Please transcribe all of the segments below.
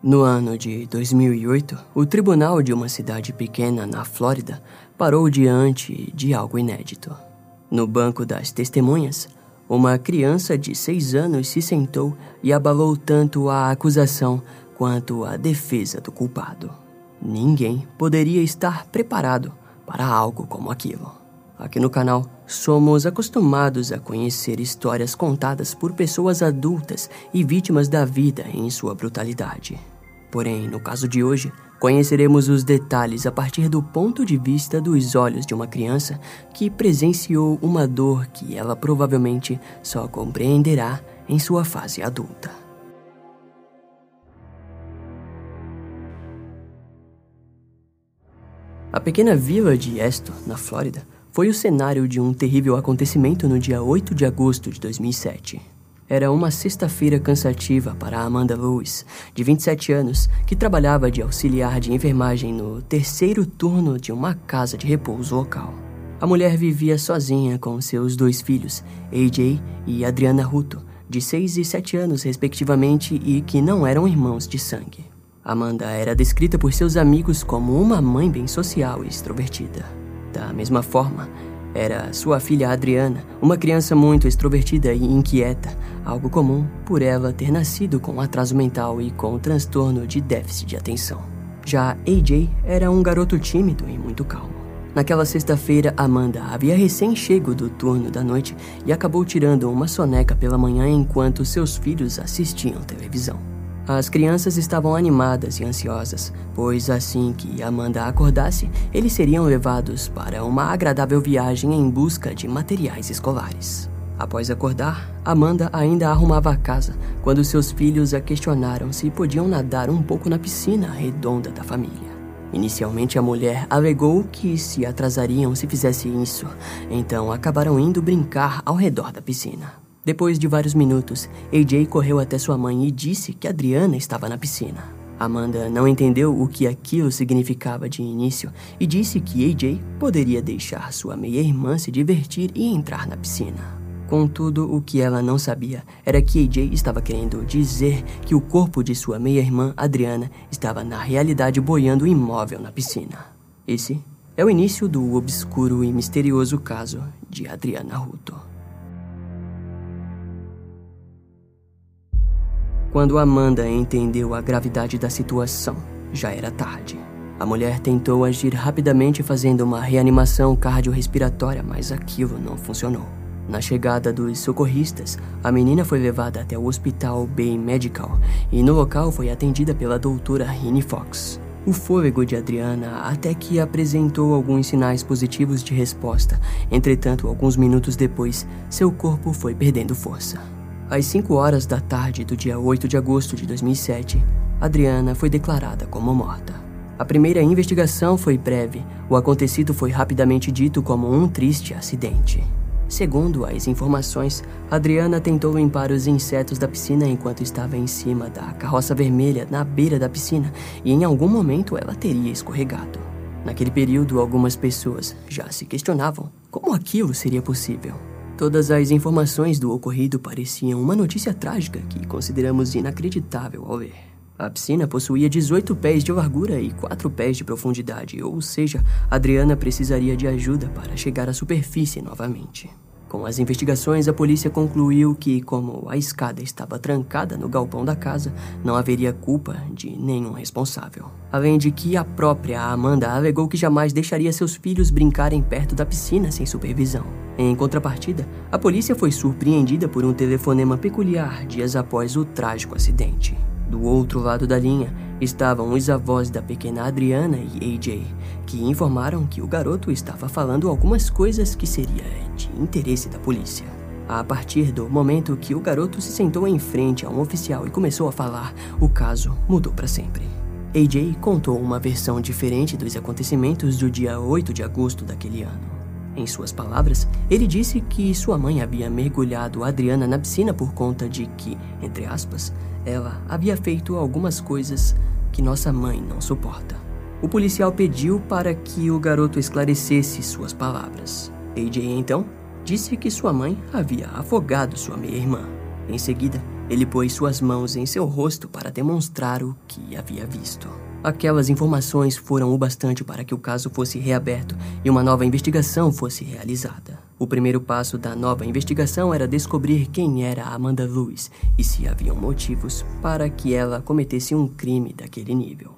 No ano de 2008, o tribunal de uma cidade pequena na Flórida parou diante de algo inédito. No banco das testemunhas, uma criança de seis anos se sentou e abalou tanto a acusação quanto a defesa do culpado. Ninguém poderia estar preparado para algo como aquilo. Aqui no canal, somos acostumados a conhecer histórias contadas por pessoas adultas e vítimas da vida em sua brutalidade. Porém, no caso de hoje, conheceremos os detalhes a partir do ponto de vista dos olhos de uma criança que presenciou uma dor que ela provavelmente só compreenderá em sua fase adulta. A pequena vila de Esto, na Flórida, foi o cenário de um terrível acontecimento no dia 8 de agosto de 2007. Era uma sexta-feira cansativa para Amanda Lewis, de 27 anos, que trabalhava de auxiliar de enfermagem no terceiro turno de uma casa de repouso local. A mulher vivia sozinha com seus dois filhos, AJ e Adriana Ruto, de 6 e 7 anos respectivamente e que não eram irmãos de sangue. Amanda era descrita por seus amigos como uma mãe bem social e extrovertida. Da mesma forma, era sua filha Adriana, uma criança muito extrovertida e inquieta, algo comum por ela ter nascido com atraso mental e com transtorno de déficit de atenção. Já AJ era um garoto tímido e muito calmo. Naquela sexta-feira, Amanda havia recém-chego do turno da noite e acabou tirando uma soneca pela manhã enquanto seus filhos assistiam televisão. As crianças estavam animadas e ansiosas, pois assim que Amanda acordasse, eles seriam levados para uma agradável viagem em busca de materiais escolares. Após acordar, Amanda ainda arrumava a casa quando seus filhos a questionaram se podiam nadar um pouco na piscina redonda da família. Inicialmente, a mulher alegou que se atrasariam se fizesse isso, então acabaram indo brincar ao redor da piscina. Depois de vários minutos, AJ correu até sua mãe e disse que Adriana estava na piscina. Amanda não entendeu o que aquilo significava de início e disse que AJ poderia deixar sua meia-irmã se divertir e entrar na piscina. Contudo, o que ela não sabia era que AJ estava querendo dizer que o corpo de sua meia-irmã, Adriana, estava na realidade boiando imóvel na piscina. Esse é o início do obscuro e misterioso caso de Adriana Ruto. Quando Amanda entendeu a gravidade da situação, já era tarde. A mulher tentou agir rapidamente fazendo uma reanimação cardiorrespiratória, mas aquilo não funcionou. Na chegada dos socorristas, a menina foi levada até o Hospital Bay Medical e no local foi atendida pela doutora Rini Fox. O fôlego de Adriana até que apresentou alguns sinais positivos de resposta. Entretanto, alguns minutos depois, seu corpo foi perdendo força. Às 5 horas da tarde do dia 8 de agosto de 2007, Adriana foi declarada como morta. A primeira investigação foi breve. O acontecido foi rapidamente dito como um triste acidente. Segundo as informações, Adriana tentou limpar os insetos da piscina enquanto estava em cima da carroça vermelha na beira da piscina e em algum momento ela teria escorregado. Naquele período, algumas pessoas já se questionavam como aquilo seria possível. Todas as informações do ocorrido pareciam uma notícia trágica que consideramos inacreditável ao ver. A piscina possuía 18 pés de largura e 4 pés de profundidade, ou seja, Adriana precisaria de ajuda para chegar à superfície novamente. Com as investigações, a polícia concluiu que, como a escada estava trancada no galpão da casa, não haveria culpa de nenhum responsável. Além de que a própria Amanda alegou que jamais deixaria seus filhos brincarem perto da piscina sem supervisão. Em contrapartida, a polícia foi surpreendida por um telefonema peculiar dias após o trágico acidente. Do outro lado da linha estavam os avós da pequena Adriana e AJ, que informaram que o garoto estava falando algumas coisas que seria interesse da polícia. A partir do momento que o garoto se sentou em frente a um oficial e começou a falar, o caso mudou para sempre. AJ contou uma versão diferente dos acontecimentos do dia 8 de agosto daquele ano. Em suas palavras, ele disse que sua mãe havia mergulhado Adriana na piscina por conta de que, entre aspas, ela havia feito algumas coisas que nossa mãe não suporta. O policial pediu para que o garoto esclarecesse suas palavras. AJ então disse que sua mãe havia afogado sua meia-irmã. Em seguida, ele pôs suas mãos em seu rosto para demonstrar o que havia visto. Aquelas informações foram o bastante para que o caso fosse reaberto e uma nova investigação fosse realizada. O primeiro passo da nova investigação era descobrir quem era Amanda Lewis e se haviam motivos para que ela cometesse um crime daquele nível.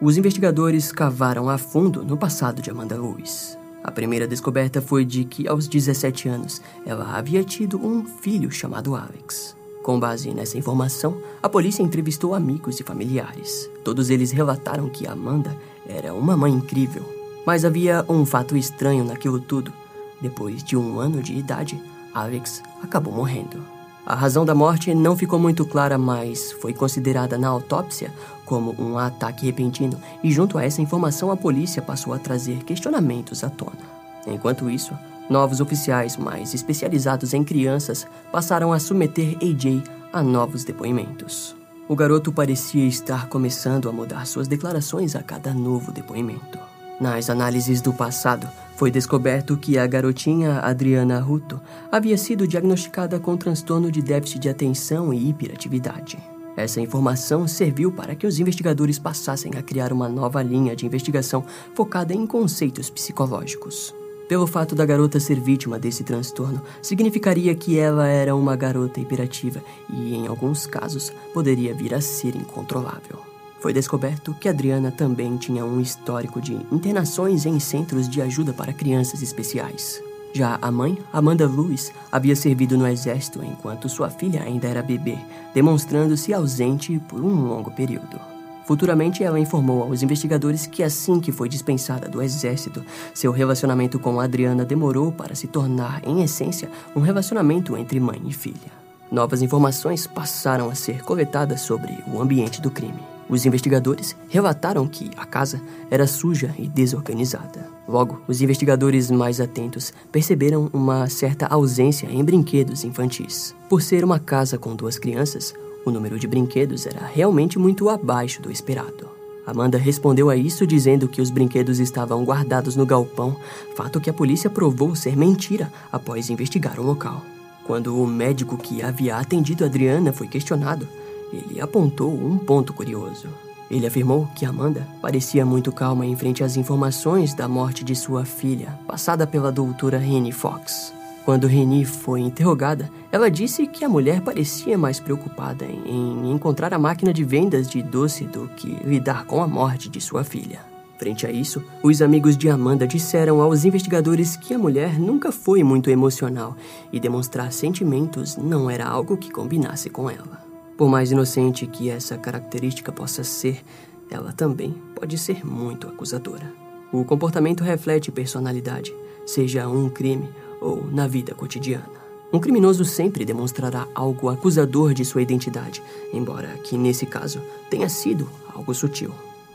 Os investigadores cavaram a fundo no passado de Amanda Lewis. A primeira descoberta foi de que, aos 17 anos, ela havia tido um filho chamado Alex. Com base nessa informação, a polícia entrevistou amigos e familiares. Todos eles relataram que Amanda era uma mãe incrível. Mas havia um fato estranho naquilo tudo. Depois de um ano de idade, Alex acabou morrendo. A razão da morte não ficou muito clara, mas foi considerada na autópsia como um ataque repentino, e junto a essa informação a polícia passou a trazer questionamentos à tona. Enquanto isso, novos oficiais mais especializados em crianças passaram a submeter AJ a novos depoimentos. O garoto parecia estar começando a mudar suas declarações a cada novo depoimento. Nas análises do passado, foi descoberto que a garotinha Adriana Ruto havia sido diagnosticada com transtorno de déficit de atenção e hiperatividade. Essa informação serviu para que os investigadores passassem a criar uma nova linha de investigação focada em conceitos psicológicos. Pelo fato da garota ser vítima desse transtorno, significaria que ela era uma garota hiperativa e, em alguns casos, poderia vir a ser incontrolável. Foi descoberto que Adriana também tinha um histórico de internações em centros de ajuda para crianças especiais. Já a mãe, Amanda Lewis, havia servido no exército enquanto sua filha ainda era bebê, demonstrando-se ausente por um longo período. Futuramente, ela informou aos investigadores que assim que foi dispensada do exército, seu relacionamento com Adriana demorou para se tornar, em essência, um relacionamento entre mãe e filha. Novas informações passaram a ser coletadas sobre o ambiente do crime. Os investigadores relataram que a casa era suja e desorganizada. Logo, os investigadores mais atentos perceberam uma certa ausência em brinquedos infantis. Por ser uma casa com duas crianças, o número de brinquedos era realmente muito abaixo do esperado. Amanda respondeu a isso dizendo que os brinquedos estavam guardados no galpão, fato que a polícia provou ser mentira após investigar o local. Quando o médico que havia atendido Adriana foi questionado, ele apontou um ponto curioso. Ele afirmou que Amanda parecia muito calma em frente às informações da morte de sua filha, passada pela doutora Rennie Fox. Quando Rennie foi interrogada, ela disse que a mulher parecia mais preocupada em encontrar a máquina de vendas de doce do que lidar com a morte de sua filha. Frente a isso, os amigos de Amanda disseram aos investigadores que a mulher nunca foi muito emocional e demonstrar sentimentos não era algo que combinasse com ela. Por mais inocente que essa característica possa ser, ela também pode ser muito acusadora. O comportamento reflete personalidade, seja um crime ou na vida cotidiana. Um criminoso sempre demonstrará algo acusador de sua identidade, embora que nesse caso tenha sido algo sutil.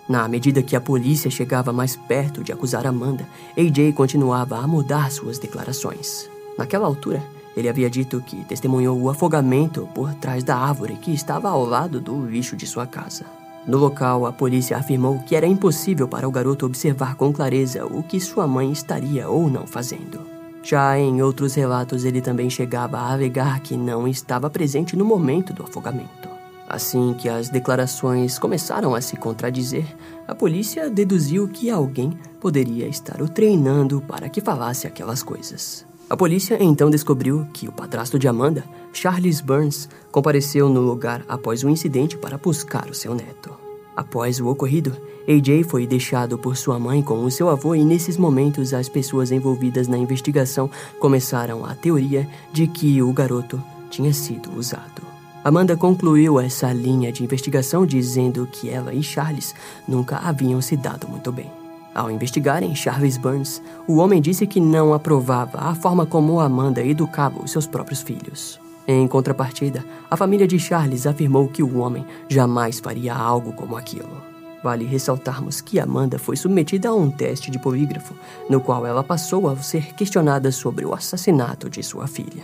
Na medida que a polícia chegava mais perto de acusar Amanda, AJ continuava a mudar suas declarações. Naquela altura, ele havia dito que testemunhou o afogamento por trás da árvore que estava ao lado do lixo de sua casa. No local, a polícia afirmou que era impossível para o garoto observar com clareza o que sua mãe estaria ou não fazendo. Já em outros relatos, ele também chegava a alegar que não estava presente no momento do afogamento. Assim que as declarações começaram a se contradizer, a polícia deduziu que alguém poderia estar o treinando para que falasse aquelas coisas. A polícia então descobriu que o padrasto de Amanda, Charles Burns, compareceu no lugar após o incidente para buscar o seu neto. Após o ocorrido, AJ foi deixado por sua mãe com o seu avô e nesses momentos as pessoas envolvidas na investigação começaram a teoria de que o garoto tinha sido usado. Amanda concluiu essa linha de investigação dizendo que ela e Charles nunca haviam se dado muito bem. Ao investigarem Charles Burns, o homem disse que não aprovava a forma como Amanda educava os seus próprios filhos. Em contrapartida, a família de Charles afirmou que o homem jamais faria algo como aquilo. Vale ressaltarmos que Amanda foi submetida a um teste de polígrafo, no qual ela passou a ser questionada sobre o assassinato de sua filha.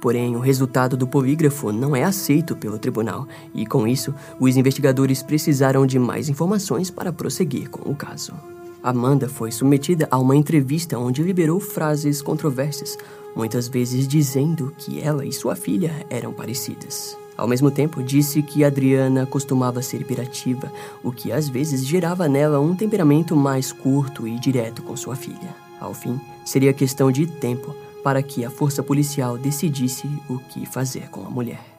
Porém, o resultado do polígrafo não é aceito pelo tribunal, e com isso, os investigadores precisaram de mais informações para prosseguir com o caso. Amanda foi submetida a uma entrevista onde liberou frases controversas, muitas vezes dizendo que ela e sua filha eram parecidas. Ao mesmo tempo, disse que Adriana costumava ser hiperativa, o que às vezes gerava nela um temperamento mais curto e direto com sua filha. Ao fim, seria questão de tempo para que a força policial decidisse o que fazer com a mulher.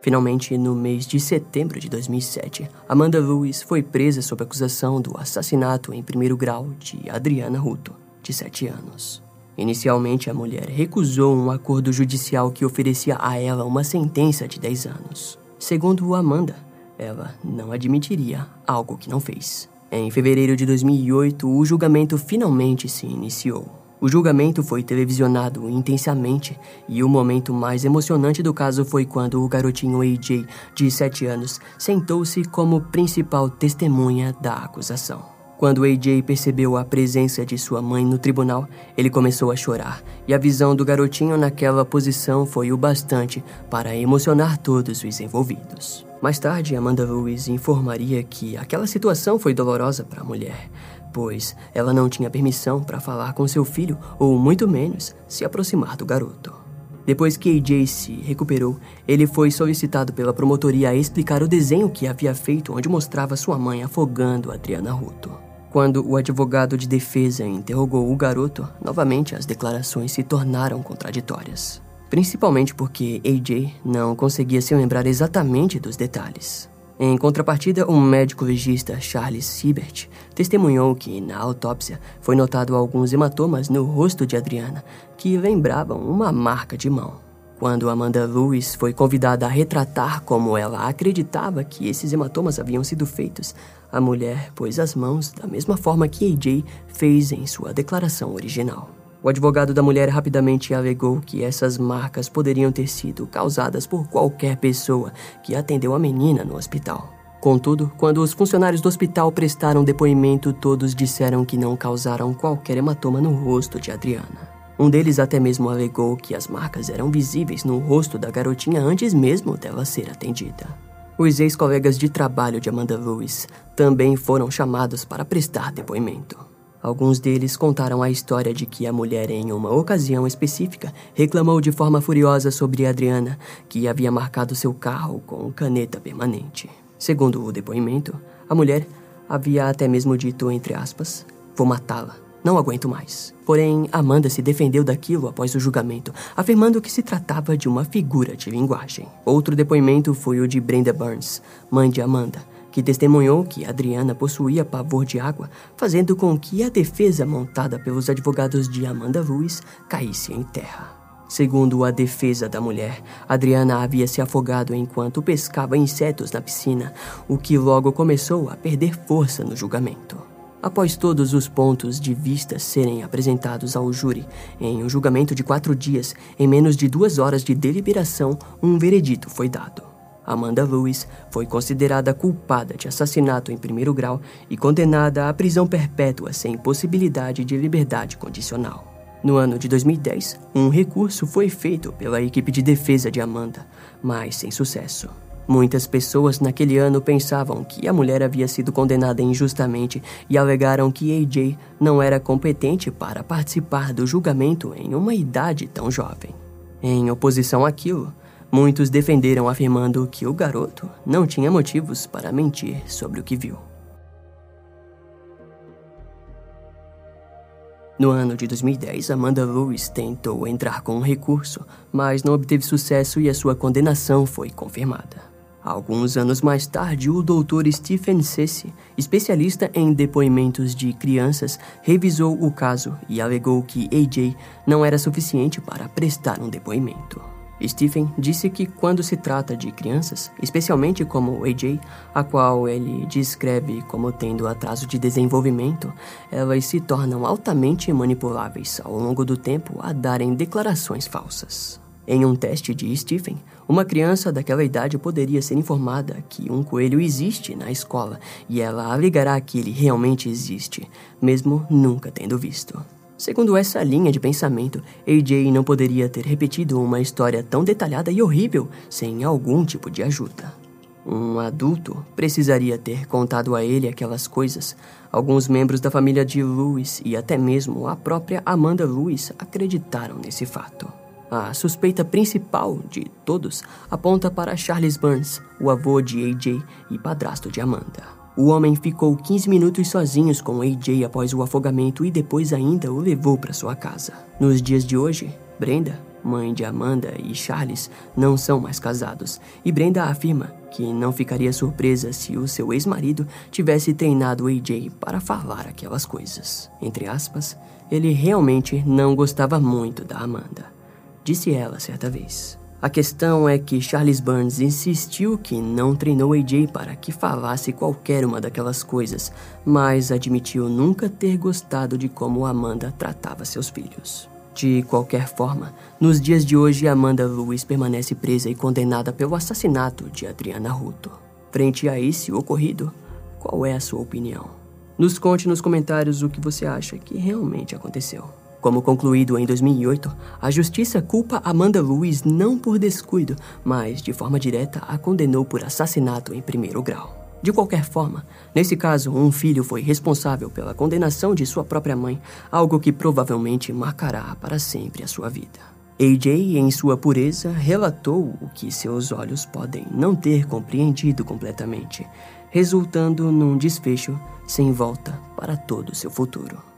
Finalmente, no mês de setembro de 2007, Amanda Lewis foi presa sob acusação do assassinato em primeiro grau de Adriana Ruto, de 7 anos. Inicialmente, a mulher recusou um acordo judicial que oferecia a ela uma sentença de 10 anos. Segundo Amanda, ela não admitiria algo que não fez. Em fevereiro de 2008, o julgamento finalmente se iniciou. O julgamento foi televisionado intensamente e o momento mais emocionante do caso foi quando o garotinho AJ, de 7 anos, sentou-se como principal testemunha da acusação. Quando AJ percebeu a presença de sua mãe no tribunal, ele começou a chorar, e a visão do garotinho naquela posição foi o bastante para emocionar todos os envolvidos. Mais tarde, Amanda Lewis informaria que aquela situação foi dolorosa para a mulher, pois ela não tinha permissão para falar com seu filho ou, muito menos, se aproximar do garoto. Depois que AJ se recuperou, ele foi solicitado pela promotoria a explicar o desenho que havia feito, onde mostrava sua mãe afogando Adriana Ruto. Quando o advogado de defesa interrogou o garoto, novamente as declarações se tornaram contraditórias principalmente porque AJ não conseguia se lembrar exatamente dos detalhes. Em contrapartida, um médico legista, Charles Siebert, testemunhou que, na autópsia, foi notado alguns hematomas no rosto de Adriana, que lembravam uma marca de mão. Quando Amanda Lewis foi convidada a retratar como ela acreditava que esses hematomas haviam sido feitos, a mulher pôs as mãos da mesma forma que AJ fez em sua declaração original. O advogado da mulher rapidamente alegou que essas marcas poderiam ter sido causadas por qualquer pessoa que atendeu a menina no hospital. Contudo, quando os funcionários do hospital prestaram depoimento, todos disseram que não causaram qualquer hematoma no rosto de Adriana. Um deles até mesmo alegou que as marcas eram visíveis no rosto da garotinha antes mesmo dela ser atendida. Os ex-colegas de trabalho de Amanda Lewis também foram chamados para prestar depoimento. Alguns deles contaram a história de que a mulher, em uma ocasião específica, reclamou de forma furiosa sobre Adriana, que havia marcado seu carro com caneta permanente. Segundo o depoimento, a mulher havia até mesmo dito, entre aspas, vou matá-la, não aguento mais. Porém, Amanda se defendeu daquilo após o julgamento, afirmando que se tratava de uma figura de linguagem. Outro depoimento foi o de Brenda Burns, mãe de Amanda, que testemunhou que Adriana possuía pavor de água, fazendo com que a defesa montada pelos advogados de Amanda Lewis caísse em terra. Segundo a defesa da mulher, Adriana havia se afogado enquanto pescava insetos na piscina, o que logo começou a perder força no julgamento. Após todos os pontos de vista serem apresentados ao júri, em um julgamento de quatro dias, em menos de duas horas de deliberação, um veredito foi dado. Amanda Lewis foi considerada culpada de assassinato em primeiro grau e condenada à prisão perpétua sem possibilidade de liberdade condicional. No ano de 2010, um recurso foi feito pela equipe de defesa de Amanda, mas sem sucesso. Muitas pessoas naquele ano pensavam que a mulher havia sido condenada injustamente e alegaram que AJ não era competente para participar do julgamento em uma idade tão jovem. Em oposição àquilo, Muitos defenderam afirmando que o garoto não tinha motivos para mentir sobre o que viu. No ano de 2010, Amanda Lewis tentou entrar com um recurso, mas não obteve sucesso e a sua condenação foi confirmada. Alguns anos mais tarde, o Dr. Stephen Ceci, especialista em depoimentos de crianças, revisou o caso e alegou que AJ não era suficiente para prestar um depoimento. Stephen disse que quando se trata de crianças, especialmente como AJ, a qual ele descreve como tendo atraso de desenvolvimento, elas se tornam altamente manipuláveis ao longo do tempo a darem declarações falsas. Em um teste de Stephen, uma criança daquela idade poderia ser informada que um coelho existe na escola e ela alegará que ele realmente existe, mesmo nunca tendo visto. Segundo essa linha de pensamento, AJ não poderia ter repetido uma história tão detalhada e horrível sem algum tipo de ajuda. Um adulto precisaria ter contado a ele aquelas coisas. Alguns membros da família de Lewis e até mesmo a própria Amanda Lewis acreditaram nesse fato. A suspeita principal de todos aponta para Charles Burns, o avô de AJ e padrasto de Amanda. O homem ficou 15 minutos sozinhos com AJ após o afogamento e depois ainda o levou para sua casa. Nos dias de hoje, Brenda, mãe de Amanda e Charles, não são mais casados, e Brenda afirma que não ficaria surpresa se o seu ex-marido tivesse treinado AJ para falar aquelas coisas. Entre aspas, ele realmente não gostava muito da Amanda, disse ela certa vez. A questão é que Charles Burns insistiu que não treinou AJ para que falasse qualquer uma daquelas coisas, mas admitiu nunca ter gostado de como Amanda tratava seus filhos. De qualquer forma, nos dias de hoje, Amanda Lewis permanece presa e condenada pelo assassinato de Adriana Ruto. Frente a esse ocorrido, qual é a sua opinião? Nos conte nos comentários o que você acha que realmente aconteceu. Como concluído em 2008, a justiça culpa Amanda Lewis não por descuido, mas de forma direta a condenou por assassinato em primeiro grau. De qualquer forma, nesse caso, um filho foi responsável pela condenação de sua própria mãe, algo que provavelmente marcará para sempre a sua vida. AJ, em sua pureza, relatou o que seus olhos podem não ter compreendido completamente, resultando num desfecho sem volta para todo o seu futuro.